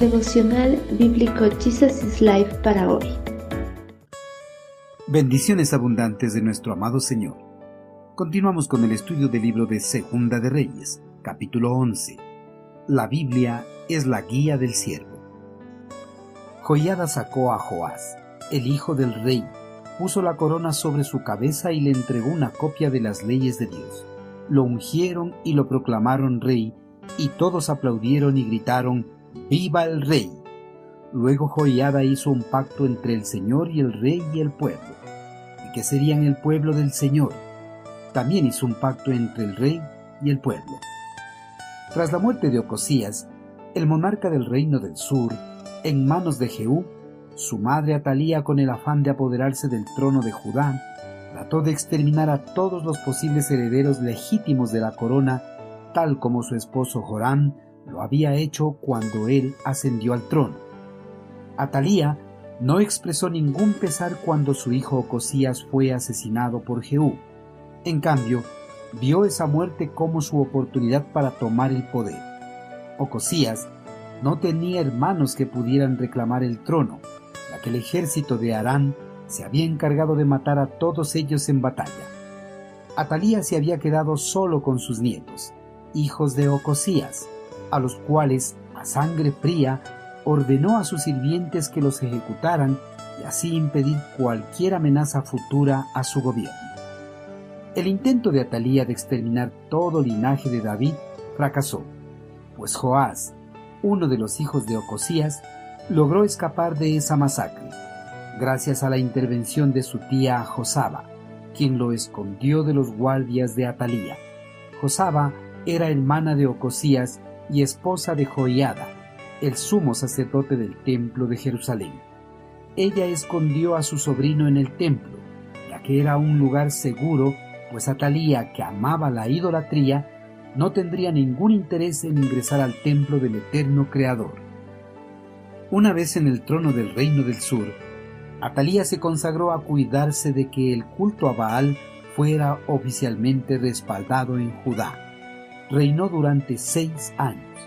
Devocional Bíblico Jesus is Life para hoy. Bendiciones abundantes de nuestro amado Señor. Continuamos con el estudio del libro de Segunda de Reyes, capítulo 11. La Biblia es la guía del siervo. Joiada sacó a Joás, el hijo del rey, puso la corona sobre su cabeza y le entregó una copia de las leyes de Dios. Lo ungieron y lo proclamaron rey, y todos aplaudieron y gritaron, ¡Viva el rey! Luego Joiada hizo un pacto entre el Señor y el rey y el pueblo, y que serían el pueblo del Señor. También hizo un pacto entre el rey y el pueblo. Tras la muerte de Ocosías, el monarca del reino del sur, en manos de Jehú, su madre Atalía, con el afán de apoderarse del trono de Judá, trató de exterminar a todos los posibles herederos legítimos de la corona, tal como su esposo Joram lo había hecho cuando él ascendió al trono. Atalía no expresó ningún pesar cuando su hijo Ocosías fue asesinado por Jehú. En cambio, vio esa muerte como su oportunidad para tomar el poder. Ocosías no tenía hermanos que pudieran reclamar el trono, ya que el ejército de Arán se había encargado de matar a todos ellos en batalla. Atalía se había quedado solo con sus nietos, hijos de Ocosías, a los cuales, a sangre fría, ordenó a sus sirvientes que los ejecutaran y así impedir cualquier amenaza futura a su gobierno. El intento de Atalía de exterminar todo linaje de David fracasó, pues Joás, uno de los hijos de Ocosías, logró escapar de esa masacre, gracias a la intervención de su tía Josaba, quien lo escondió de los guardias de Atalía. Josaba era hermana de Ocosías y esposa de Joiada, el sumo sacerdote del templo de Jerusalén. Ella escondió a su sobrino en el templo, ya que era un lugar seguro, pues Atalía, que amaba la idolatría, no tendría ningún interés en ingresar al templo del eterno Creador. Una vez en el trono del reino del sur, Atalía se consagró a cuidarse de que el culto a Baal fuera oficialmente respaldado en Judá. Reinó durante seis años.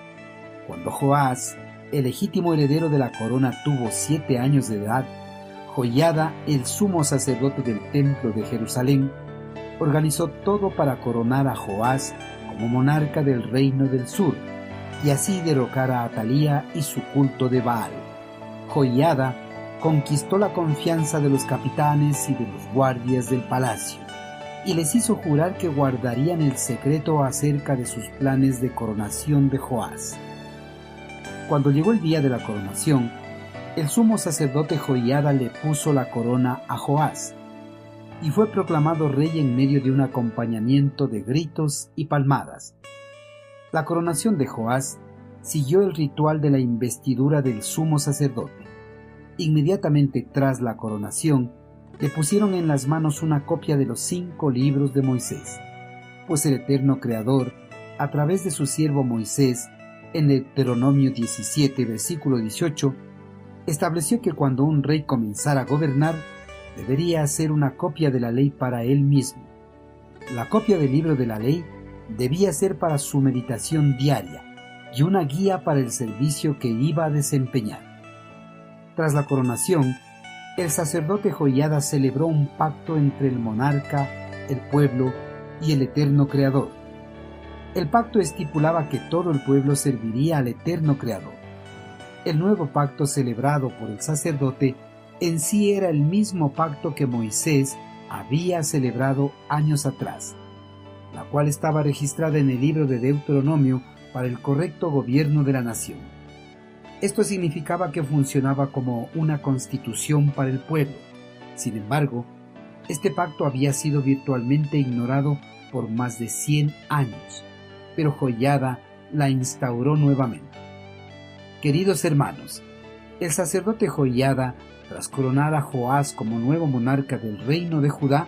Cuando Joás, el legítimo heredero de la corona, tuvo siete años de edad, Joiada, el sumo sacerdote del templo de Jerusalén, organizó todo para coronar a Joás como monarca del reino del sur, y así derrocar a Atalía y su culto de Baal. Joiada conquistó la confianza de los capitanes y de los guardias del palacio, y les hizo jurar que guardarían el secreto acerca de sus planes de coronación de Joás. Cuando llegó el día de la coronación, el sumo sacerdote Joiada le puso la corona a Joás, y fue proclamado rey en medio de un acompañamiento de gritos y palmadas. La coronación de Joás siguió el ritual de la investidura del sumo sacerdote. Inmediatamente tras la coronación, le pusieron en las manos una copia de los cinco libros de Moisés, pues el eterno Creador, a través de su siervo Moisés, en el Deuteronomio 17, versículo 18, estableció que cuando un rey comenzara a gobernar, debería hacer una copia de la ley para él mismo. La copia del libro de la ley debía ser para su meditación diaria y una guía para el servicio que iba a desempeñar. Tras la coronación, el sacerdote Joiada celebró un pacto entre el monarca, el pueblo y el eterno Creador. El pacto estipulaba que todo el pueblo serviría al eterno Creador. El nuevo pacto celebrado por el sacerdote en sí era el mismo pacto que Moisés había celebrado años atrás, la cual estaba registrada en el libro de Deuteronomio para el correcto gobierno de la nación. Esto significaba que funcionaba como una constitución para el pueblo. Sin embargo, este pacto había sido virtualmente ignorado por más de 100 años, pero Joyada la instauró nuevamente. Queridos hermanos, el sacerdote Joyada tras coronar a Joás como nuevo monarca del reino de Judá,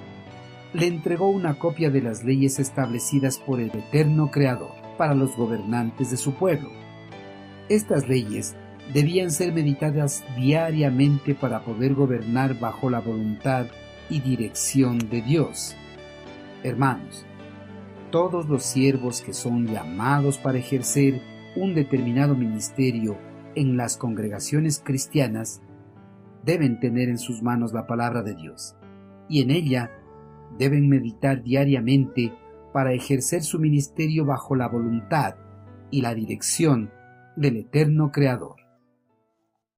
le entregó una copia de las leyes establecidas por el eterno Creador para los gobernantes de su pueblo. Estas leyes debían ser meditadas diariamente para poder gobernar bajo la voluntad y dirección de Dios. Hermanos, todos los siervos que son llamados para ejercer un determinado ministerio en las congregaciones cristianas deben tener en sus manos la palabra de Dios y en ella deben meditar diariamente para ejercer su ministerio bajo la voluntad y la dirección del eterno Creador.